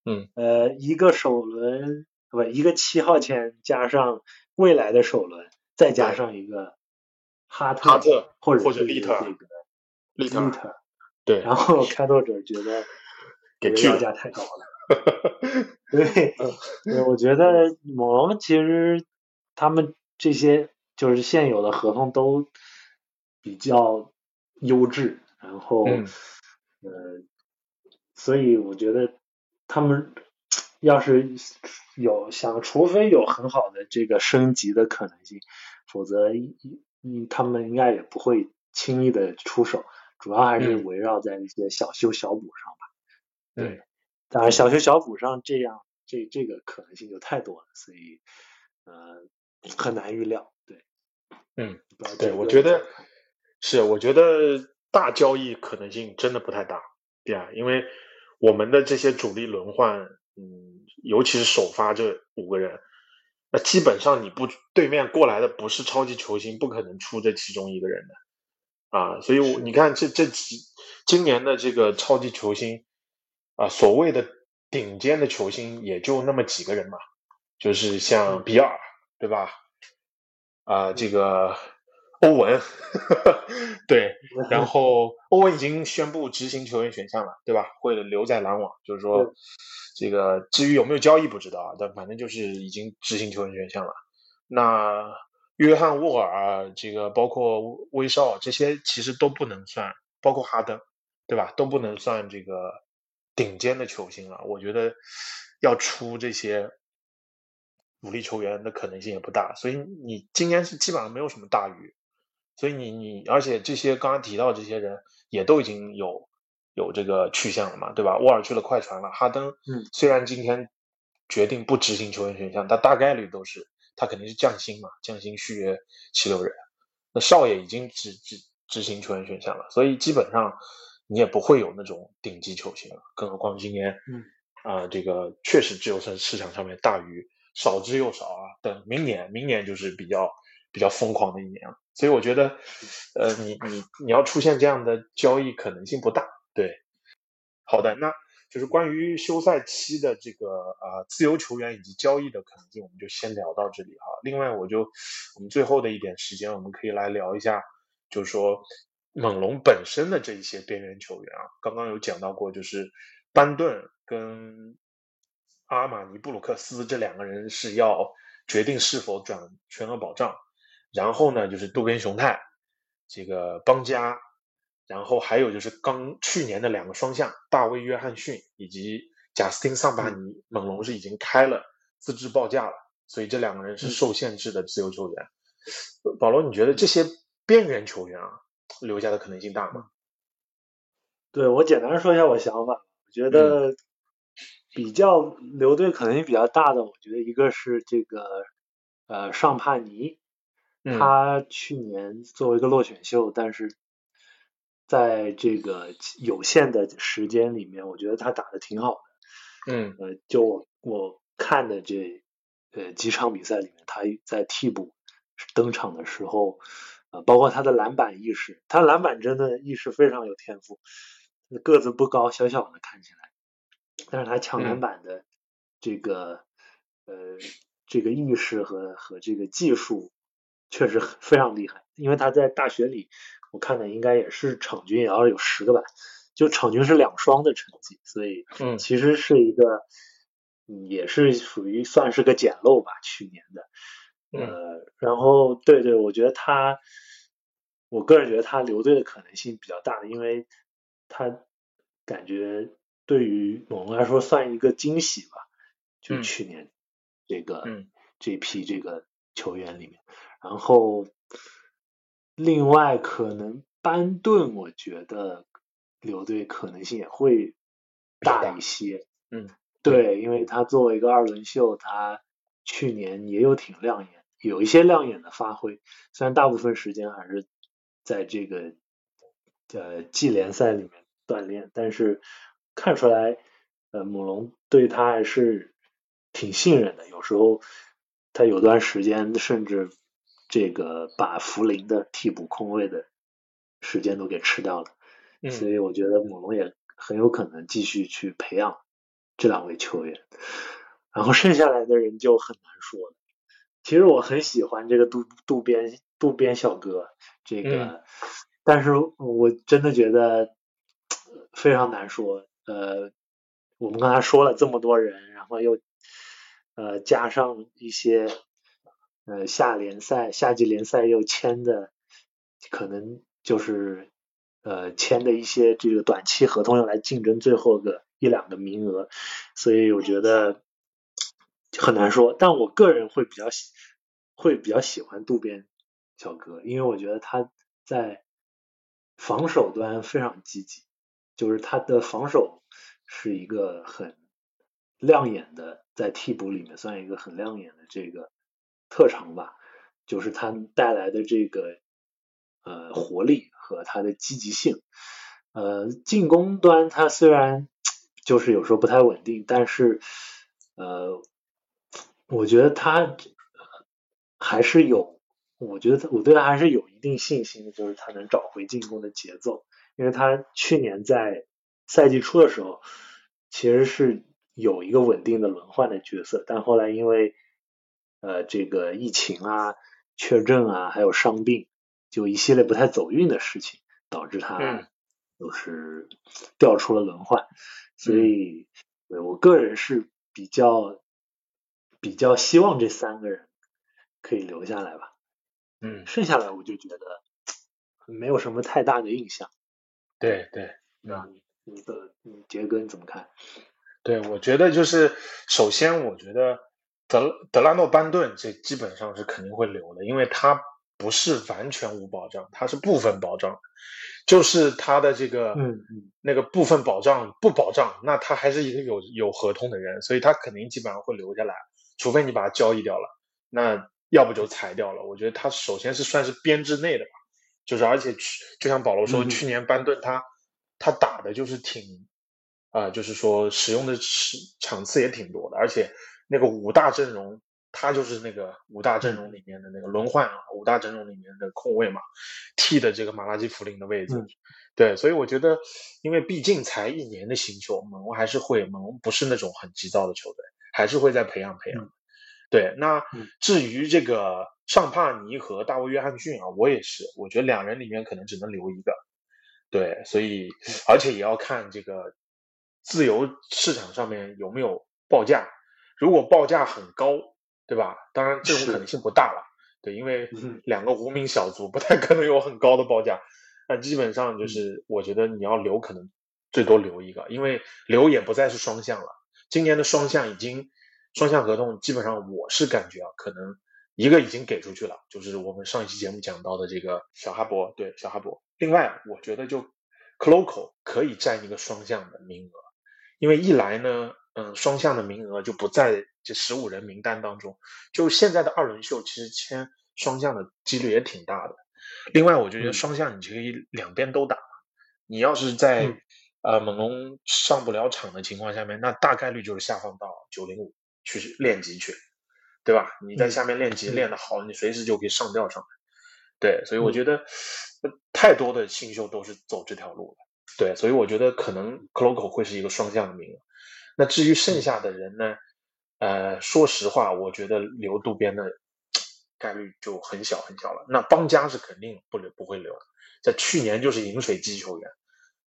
Speaker 1: 嗯，
Speaker 2: 呃，一个首轮不一个七号签加上未来的首轮，再加上一个哈特
Speaker 1: 哈特
Speaker 2: 或者是
Speaker 1: 或者利特利特
Speaker 2: 利特，
Speaker 1: 对，
Speaker 2: 然后开拓者觉得这个要
Speaker 1: 给拒了
Speaker 2: 价太高了。对，对，我觉得我们其实他们这些就是现有的合同都比较优质，然后、
Speaker 1: 嗯
Speaker 2: 呃，所以我觉得他们要是有想，除非有很好的这个升级的可能性，否则一一他们应该也不会轻易的出手，主要还是
Speaker 1: 嗯
Speaker 2: 围绕在一些小修小补上吧。
Speaker 1: 嗯
Speaker 2: 当然，小修小补上这样这这个可能性就太多了，所以呃很难预料。对，
Speaker 1: 嗯，对，我觉得是，我觉得大交易可能性真的不太大，对啊，因为我们的这些主力轮换，嗯，尤其是首发这五个人，那基本上你不对面过来的不是超级球星，不可能出这其中一个人的啊，所以我你看这这几今年的这个超级球星啊，所谓的顶尖的球星也就那么几个人嘛，就是像比尔，对吧？啊、这个欧文，对，然后欧文已经宣布执行球员选项了，对吧？会留在篮网，就是说，这个至于有没有交易不知道啊，但反正就是已经执行球员选项了。那约翰沃尔，这个包括威少这些其实都不能算，包括哈登，对吧？都不能算这个顶尖的球星了。我觉得要出这些主力球员的可能性也不大，所以你今年是基本上没有什么大鱼。所以你你，而且这些刚刚提到这些人也都已经有有这个去向了嘛，对吧？沃尔去了快船了，哈登，
Speaker 2: 嗯，
Speaker 1: 虽然今天决定不执行球员选项，但大概率都是他肯定是降薪嘛，降薪续约七六人。那少爷已经执执执行球员选项了，所以基本上你也不会有那种顶级球星了，更何况今年，
Speaker 2: 嗯，
Speaker 1: 啊、这个确实只有在市场上面大鱼少之又少啊。等明年，明年就是比较比较疯狂的一年了。所以我觉得，呃，你你你要出现这样的交易可能性不大。对，好的，那就是关于休赛期的这个呃自由球员以及交易的可能性，我们就先聊到这里哈。另外，我就我们最后的一点时间，我们可以来聊一下，就是说猛龙本身的这一些边缘球员啊，刚刚有讲到过，就是班顿跟阿马尼布鲁克斯这两个人是要决定是否转全额保障。然后呢，就是渡边雄太，这个邦加，然后还有就是刚去年的两个双向，大卫约翰逊以及贾斯汀桑巴尼，猛龙是已经开了自制报价了，所以这两个人是受限制的自由球员。保罗，你觉得这些边缘球员啊，留下的可能性大吗？
Speaker 2: 对我简单说一下我想法，我觉得比较留队可能性比较大的，我觉得一个是这个呃尚帕尼，
Speaker 1: 嗯
Speaker 2: 他去年作为一个落选秀，但是在这个有限的时间里面，我觉得他打的挺好的。
Speaker 1: 嗯
Speaker 2: 呃，就我我看的这呃几场比赛里面，他在替补登场的时候，呃，包括他的篮板意识，他篮板真的意识非常有天赋，个子不高，小小的看起来，但是他抢篮板的这个、呃这个意识和和这个技术确实非常厉害，因为他在大学里我看的应该也是场均也要有十个板，就场均是两双的成绩，所以
Speaker 1: 嗯。
Speaker 2: 其实是一个，嗯也是属于算是个捡漏吧，去年的，
Speaker 1: 嗯
Speaker 2: 呃，然后对对，我觉得他，我个人觉得他留队的可能性比较大，因为他感觉对于猛龙来说算一个惊喜吧，就
Speaker 1: 嗯。
Speaker 2: 去年这个、
Speaker 1: 嗯。
Speaker 2: 这批这个球员里面，然后另外可能班顿，我觉得留队可能性也会
Speaker 1: 大
Speaker 2: 一些。
Speaker 1: 嗯，
Speaker 2: 对，因为他作为一个二轮秀，他去年也有挺亮眼，有一些亮眼的发挥，虽然大部分时间还是在这个呃季联赛里面锻炼，但是看出来，呃，猛龙对他还是挺信任的。有时候他有段时间甚至这个把福林的替补空位的时间都给吃掉了。
Speaker 1: 嗯
Speaker 2: 所以我觉得猛龙也很有可能继续去培养这两位球员，然后剩下来的人就很难说了。其实我很喜欢这个渡渡边渡边小哥，这个，
Speaker 1: 嗯
Speaker 2: 但是我真的觉得呃非常难说。呃，我们刚才说了这么多人，然后又呃加上一些呃下联赛、夏季联赛又签的，可能就是呃签的一些这个短期合同用来竞争最后个一两个名额，所以我觉得很难说。但我个人会比较喜会比较喜欢渡边小哥，因为我觉得他在防守端非常积极，就是他的防守是一个很亮眼的，在替补里面算一个很亮眼的这个特长吧，就是他带来的这个呃活力和他的积极性。呃，进攻端他虽然就是有时候不太稳定，但是呃，我觉得他呃还是有，我觉得我对他还是有一定信心的，就是他能找回进攻的节奏，因为他去年在赛季初的时候其实是有一个稳定的轮换的角色，但后来因为呃这个疫情啊、确诊啊，还有伤病，就一系列不太走运的事情，导致他
Speaker 1: 嗯。
Speaker 2: 就是掉出了轮换，所以对我个人是比较比较希望这三个人可以留下来吧，
Speaker 1: 嗯，
Speaker 2: 剩下来我就觉得没有什么太大的印象。
Speaker 1: 对对。
Speaker 2: 那，你的你杰哥你怎么看？
Speaker 1: 对，我觉得就是首先，我觉得德德拉诺班顿这基本上是肯定会留的，因为他不是完全无保障，他是部分保障，就是他的这个
Speaker 2: 嗯嗯
Speaker 1: 那个部分保障不保障，那他还是一个有有合同的人，所以他肯定基本上会留下来，除非你把它交易掉了，那要不就裁掉了。我觉得他首先是算是编制内的吧，就是而且去就像保罗说，
Speaker 2: 嗯
Speaker 1: 去年班顿他他打的就是挺啊、就是说使用的时场次也挺多的，而且那个五大阵容，他就是那个五大阵容里面的那个轮换啊，五大阵容里面的控卫嘛，替的这个马拉基弗林的位置。
Speaker 2: 嗯
Speaker 1: 对，所以我觉得，因为毕竟才一年的新秀，猛龙还是会，猛龙不是那种很急躁的球队，还是会再培养培养。对，那
Speaker 2: 嗯。
Speaker 1: 至于这个尚帕尼和大卫约翰逊啊，我也是，我觉得两人里面可能只能留一个。对，所以而且也要看这个自由市场上面有没有报价，如果报价很高，对吧？当然这种可能性不大了，对，因为
Speaker 2: 嗯
Speaker 1: 两个无名小卒不太可能有很高的报价，那基本上就是我觉得你要留，可能最多留一个，因为留也不再是双向了，今年的双向已经双向合同，基本上我是感觉啊，可能一个已经给出去了，就是我们上一期节目讲到的这个小哈勃，对小哈勃。另外，我觉得就 Cloco 可以占一个双向的名额，因为一来呢，嗯，双向的名额就不在这十五人名单当中，就现在的二轮秀其实签双向的几率也挺大的。另外，我就觉得
Speaker 2: 嗯
Speaker 1: 双向你可以两边都打，你要是在
Speaker 2: 嗯
Speaker 1: 呃猛龙上不了场的情况下面，那大概率就是下放到九零五去练级去，对吧？你在
Speaker 2: 嗯
Speaker 1: 下面练级
Speaker 2: 嗯
Speaker 1: 练得好，你随时就可以上吊上来。对，所以我
Speaker 2: 嗯
Speaker 1: 觉得呃太多的新秀都是走这条路的。对，所以我觉得可能 c l o c o 会是一个双向的名额。那至于剩下的人呢？呃，说实话，我觉得留渡边的概率就很小很小了。那邦家是肯定不留不会留的，在去年就是饮水机球员，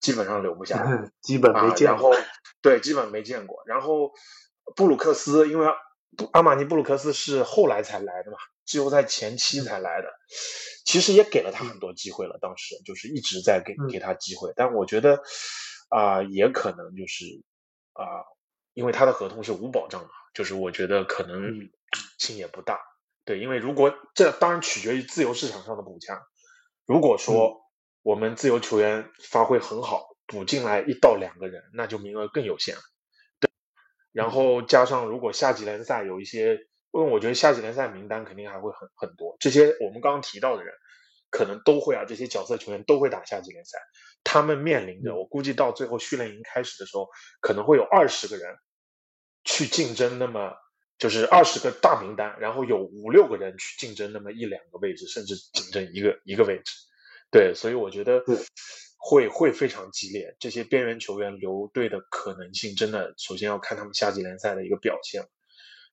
Speaker 1: 基本上留不下
Speaker 2: 基本没
Speaker 1: 啊，
Speaker 2: 见过。
Speaker 1: 然后对，基本没见过。然后布鲁克斯，因为阿玛尼布鲁克斯是后来才来的嘛，季后赛前期才来的，其实也给了他很多机会了。当时就是一直在给
Speaker 2: 嗯
Speaker 1: 给他机会，但我觉得啊、也可能就是啊、因为他的合同是无保障嘛，就是我觉得可能
Speaker 2: 嗯
Speaker 1: 性也不大。对，因为如果这当然取决于自由市场上的补强。如果说我们自由球员发挥很好，补进来一到两个人，那就名额更有限了。对，然后加上如果夏季联赛有一些，因为我觉得夏季联赛名单肯定还会很很多，这些我们刚刚提到的人，可能都会啊，这些角色球员都会打夏季联赛，他们面临着，
Speaker 2: 嗯
Speaker 1: 我估计到最后训练营开始的时候，可能会有二十个人去竞争，那么就是二十个大名单，然后有五六个人去竞争那么一两个位置，甚至竞争一个一个位置。对，所以我觉得会会非常激烈。这些边缘球员留队的可能性，真的首先要看他们夏季联赛的一个表现。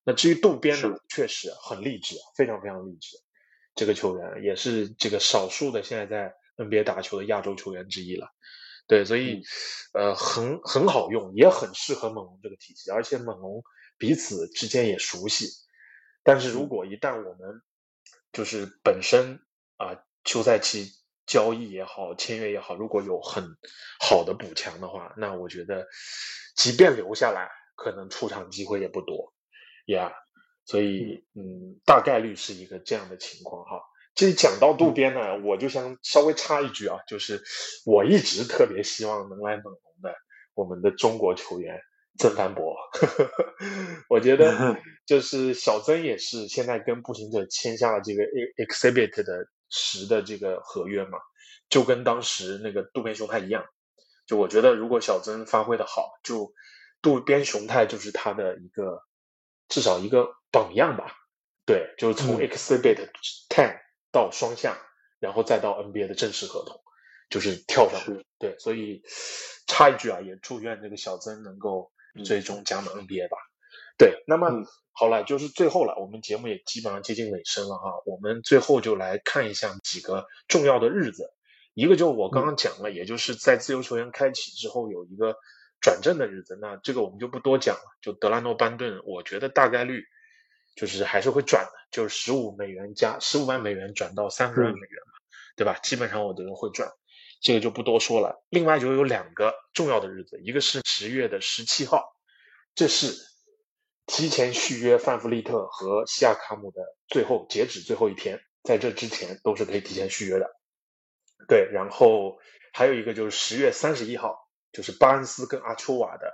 Speaker 1: 那至于渡边呢，确实很励志，非常非常励志。这个球员也是这个少数的现在在 NBA 打球的亚洲球员之一了。对，所以呃很很好用，也很适合猛龙这个体系，而且猛龙彼此之间也熟悉。但是如果一旦我们就是本身啊、休赛期交易也好，签约也好，如果有很好的补强的话，那我觉得即便留下来，可能出场机会也不多呀。所以嗯，大概率是一个这样的情况哈。其实讲到渡边呢，我就想稍微插一句啊，就是我一直特别希望能来猛龙的我们的中国球员曾凡博，我觉得 就是小曾也是现在跟步行者签下了这个 exhibit 的十的这个合约嘛，就跟当时那个渡边雄太一样。就我觉得如果小曾发挥的好，就渡边雄太就是他的一个至少一个榜样吧。对，就是从
Speaker 2: 嗯
Speaker 1: exhibit ten 到双向，然后再到 NBA 的正式合同，就是跳上去。对，所以插一句啊，也祝愿这个小曾能够
Speaker 2: 嗯
Speaker 1: 最终加盟 NBA 吧。对，那么、
Speaker 2: 嗯
Speaker 1: 好了，就是最后了，我们节目也基本上接近尾声了哈。我们最后就来看一下几个重要的日子，一个就是我刚刚讲了，也就是在自由球员开启之后有一个转正的日子，那这个我们就不多讲了。就德拉诺班顿，我觉得大概率就是还是会转的，就是十五美元加十五万美元转到三十万美元嘛，对吧？基本上我觉得会转，这个就不多说了。另外就有两个重要的日子，一个是十月的十七号，这是提前续约范弗利特和西亚卡姆的最后截止最后一天，在这之前都是可以提前续约的。对，然后还有一个就是十月三十一号，就是巴恩斯跟阿丘瓦的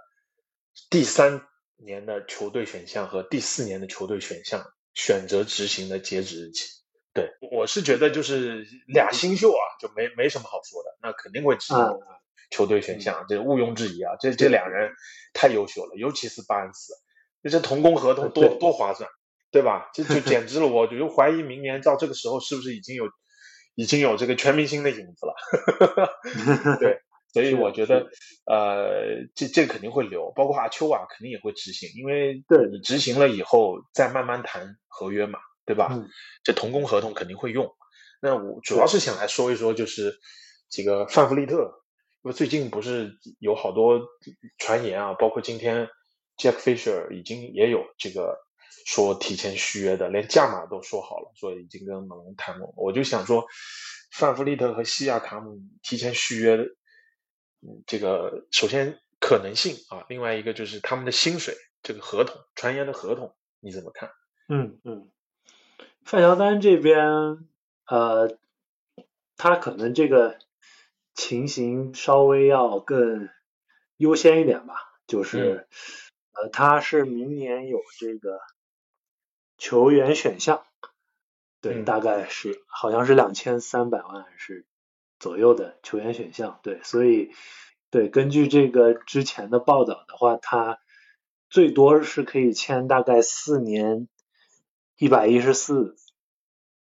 Speaker 1: 第三年的球队选项和第四年的球队选项选择执行的截止日期。对，我是觉得就是俩新秀啊，就没没什么好说的，那肯定会执行
Speaker 2: 嗯
Speaker 1: 球队选项，这毋庸置疑啊。这这两人太优秀了，尤其是巴恩斯，这些童工合同多多划算，对吧？这就简直了，我就怀疑明年到这个时候是不是已经有已经有这个全明星的影子了。对，所以我觉得，呃，这这肯定会留，包括阿丘瓦肯定也会执行，因为
Speaker 2: 对
Speaker 1: 你执行了以后再慢慢谈合约嘛，对吧？
Speaker 2: 嗯
Speaker 1: 这童工合同肯定会用。那我主要是想来说一说，就是这个范弗利特，因为最近不是有好多传言啊，包括今天 Jack Fisher 已经也有这个说提前续约的，连价码都说好了，说已经跟猛龙谈拢了。我就想说，范弗利特和西亚卡姆提前续约，嗯，这个首先可能性啊，另外一个就是他们的薪水，这个合同传言的合同你怎么看？
Speaker 2: 嗯嗯，范乔丹这边呃，他可能这个情形稍微要更优先一点吧，就是、呃，他是明年有这个球员选项，对，
Speaker 1: 嗯
Speaker 2: 大概是好像是两千三百万是左右的球员选项。对，所以对，根据这个之前的报道的话，他最多是可以签大概四年一百一十四，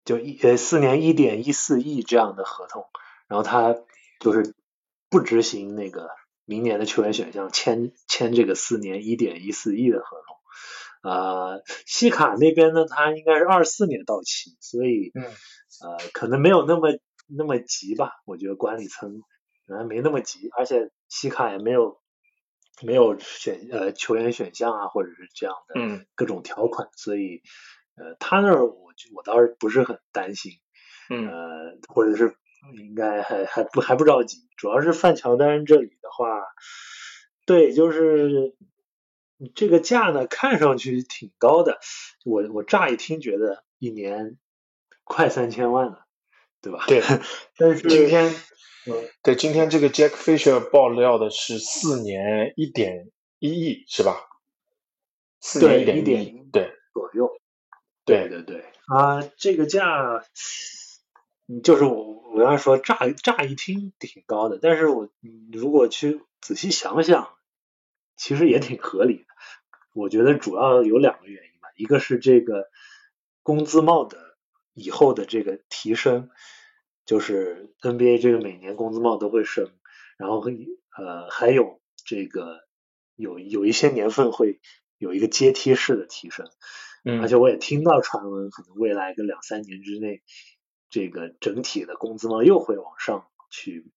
Speaker 2: 就一呃四年一点一四亿这样的合同，然后他就是不执行那个明年的球员选项，签签这个四年一点一四亿的合同。呃，西卡那边呢，他应该是二四年到期，所以
Speaker 1: 嗯
Speaker 2: 呃可能没有那么那么急吧，我觉得管理层可能没那么急，而且西卡也没有没有选呃球员选项啊，或者是这样的
Speaker 1: 嗯
Speaker 2: 各种条款，所以呃他那儿我就我倒是不是很担心，
Speaker 1: 嗯
Speaker 2: 呃或者是应该还还不还不着急，主要是范乔丹这里的话，对，就是这个价呢看上去挺高的，我我乍一听觉得一年快三千万了，对吧？
Speaker 1: 对，
Speaker 2: 但是
Speaker 1: 今天
Speaker 2: 嗯
Speaker 1: 对今天这个 Jack Fisher 爆料的是四年一点一亿是吧？四年
Speaker 2: 对
Speaker 1: 一点一亿，对。
Speaker 2: 左右，
Speaker 1: 对。
Speaker 2: 对对啊，这个价，嗯就是我我要说乍乍一听挺高的，但是我嗯如果去仔细想想，其实也挺合理的。我觉得主要有两个原因吧，一个是这个工资帽的以后的这个提升，就是 NBA 这个每年工资帽都会升，然后会呃还有这个有有一些年份会有一个阶梯式的提升。
Speaker 1: 嗯
Speaker 2: 而且我也听到传闻，可能未来个两三年之内，这个整体的工资呢又会往上去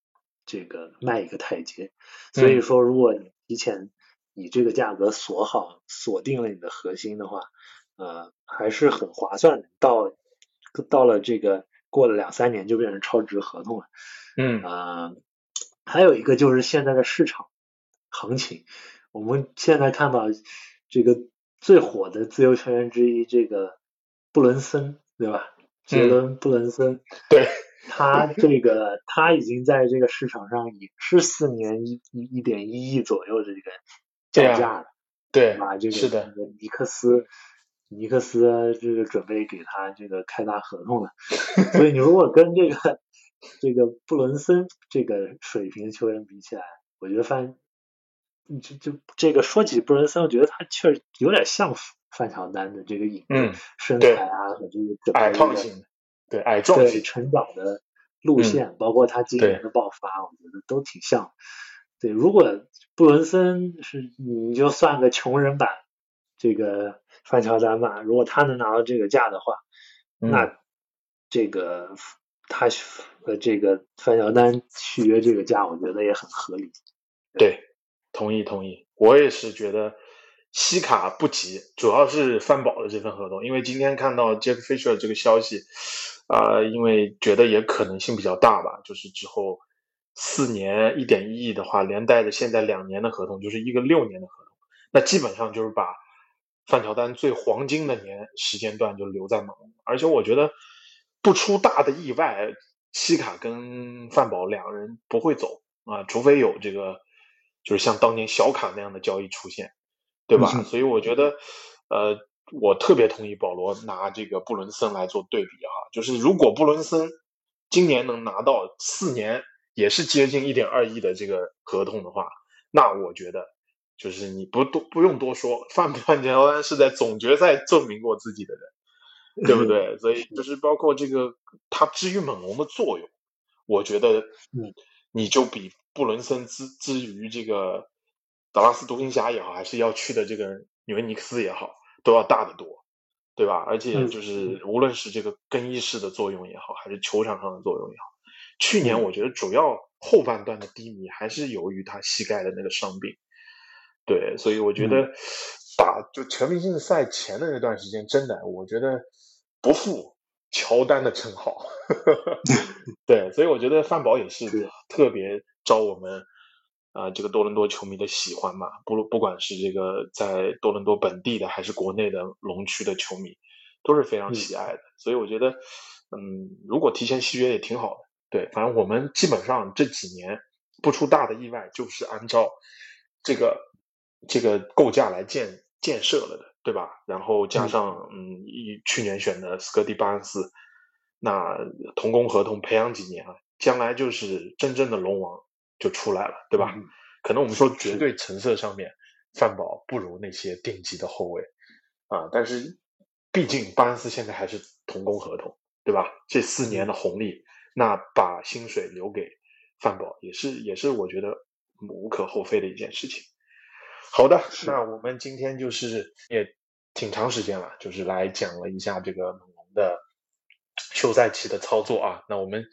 Speaker 2: 这个迈一个台阶。所以说，如果你提前以这个价格锁好、锁定了你的核心的话，呃，还是很划算的。到到了这个过了两三年就变成超值合同了。
Speaker 1: 嗯
Speaker 2: 呃，还有一个就是现在的市场行情，我们现在看到这个最火的自由球员之一，这个布伦森，对吧？杰伦布伦森，
Speaker 1: 对
Speaker 2: 他这个他已经在这个市场上也是四年一一一点一亿左右的这个
Speaker 1: 对啊
Speaker 2: 叫价了，
Speaker 1: 对
Speaker 2: 吧？这个
Speaker 1: 是的
Speaker 2: 尼克斯。尼克斯这个准备给他这个开大合同了，所以你如果跟这个这个布伦森这个水平球员比起来，我觉得范就就这个说起布伦森，我觉得他确实有点像范乔丹的这个影子，
Speaker 1: 嗯
Speaker 2: 身材啊和这个整
Speaker 1: 矮
Speaker 2: 个这个
Speaker 1: 胖型的，对矮壮
Speaker 2: 成长的路线，包括他今年的爆发，我觉得都挺像。对，如果布伦森是你就算个穷人版这个范乔丹吧，如果他能拿到这个价的话，
Speaker 1: 嗯
Speaker 2: 那这个他呃这个范乔丹续约这个价，我觉得也很合理。
Speaker 1: 对，同意同意，我也是觉得西卡不急，主要是范宝的这份合同，因为今天看到 Jack Fisher 这个消息，啊、因为觉得也可能性比较大吧，就是之后四年一点一亿的话，连带着现在两年的合同，就是一个六年的合同，那基本上就是把范乔丹最黄金的年时间段就留在猛龙，而且我觉得不出大的意外，西卡跟范宝两个人不会走啊，除非有这个就是像当年小卡那样的交易出现，对吧？
Speaker 2: 嗯
Speaker 1: 所以我觉得，呃，我特别同意保罗拿这个布伦森来做对比哈，就是如果布伦森今年能拿到四年也是接近一点二亿的这个合同的话，那我觉得就是你不多不用多说，范 范乔丹是在总决赛证明过自己的人，对不对？所以就是包括这个他至于猛龙的作用，我觉得
Speaker 2: 你
Speaker 1: 你就比布伦森之之于这个达拉斯独行侠也好，还是要去的这个纽约尼克斯也好，都要大得多，对吧？而且
Speaker 2: 嗯
Speaker 1: 就是无论是这个更衣室的作用也好，还是球场上的作用也好，去年
Speaker 2: 嗯
Speaker 1: 我觉得主要后半段的低迷还是由于他膝盖的那个伤病。对，所以我觉得打就全明星赛前的那段时间，真的我觉得不负乔丹的称号。对，所以我觉得范宝也是
Speaker 2: 是
Speaker 1: 特别招我们啊、呃这个多伦多球迷的喜欢嘛。不不管是这个在多伦多本地的，还是国内的龙区的球迷，都是非常喜爱的。所以我觉得，嗯，如果提前续约也挺好的。对，反正我们基本上这几年不出大的意外，就是按照这个这个构架来建建设了的，对吧？然后加上嗯，一去年选的斯科蒂巴恩斯，那同工合同培养几年啊，将来就是真正的龙王就出来了，对吧？可能我们说绝对成色上面，范宝不如那些顶级的后卫啊，但是毕竟巴恩斯现在还是同工合同，对吧？这四年的红利，那把薪水留给范宝也是也是我觉得无可厚非的一件事情。好的，那我们今天就是也挺长时间了，就是来讲了一下这个猛龙的休赛期的操作啊。那我们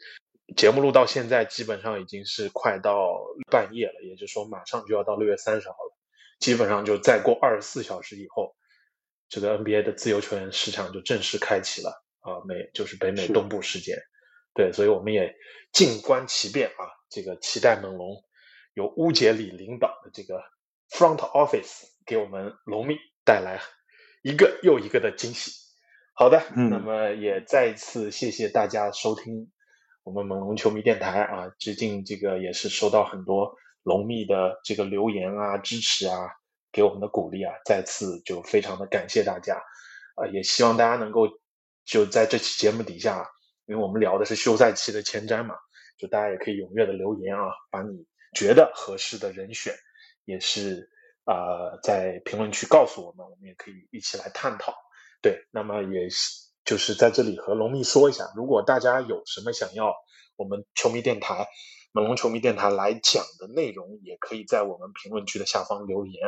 Speaker 1: 节目录到现在，基本上已经是快到半夜了，也就是说马上就要到六月三十号了。基本上就再过二十四小时以后，这个 NBA 的自由球员市场就正式开启了啊，美就是北美东部时间。对，所以我们也静观其变啊，这个期待猛龙由乌杰里领导的这个。Front Office 给我们龙蜜带来一个又一个的惊喜。好的，那么也再一次谢谢大家收听我们猛龙球迷电台啊！最近这个也是收到很多龙蜜的这个留言啊、支持啊，给我们的鼓励啊，再次就非常的感谢大家啊！也希望大家能够就在这期节目底下，因为我们聊的是休赛期的前瞻嘛，就大家也可以踊跃的留言啊，把你觉得合适的人选。也是啊，在评论区告诉我们，我们也可以一起来探讨。对，那么也就是在这里和龙蜜说一下，如果大家有什么想要我们球迷电台、猛龙球迷电台来讲的内容，也可以在我们评论区的下方留言，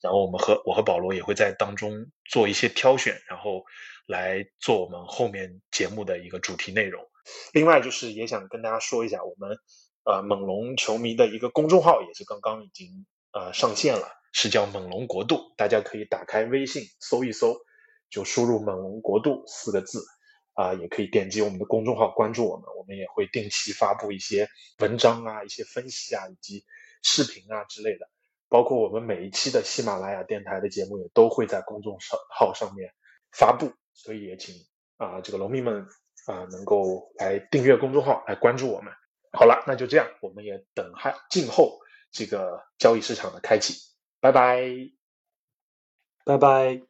Speaker 1: 然后我们和我和保罗也会在当中做一些挑选，然后来做我们后面节目的一个主题内容。另外，就是也想跟大家说一下，我们呃猛龙球迷的一个公众号也是刚刚已经。呃，上线了，是叫猛龙国度，大家可以打开微信搜一搜，就输入“猛龙国度”四个字，啊，也可以点击我们的公众号关注我们，我们也会定期发布一些文章啊、一些分析啊，以及视频啊之类的，包括我们每一期的喜马拉雅电台的节目也都会在公众号上面发布，所以也请啊这个龙迷们啊能够来订阅公众号来关注我们。好了，那就这样，我们也等哈静候。这个交易市场的开启，拜拜，
Speaker 2: 拜拜。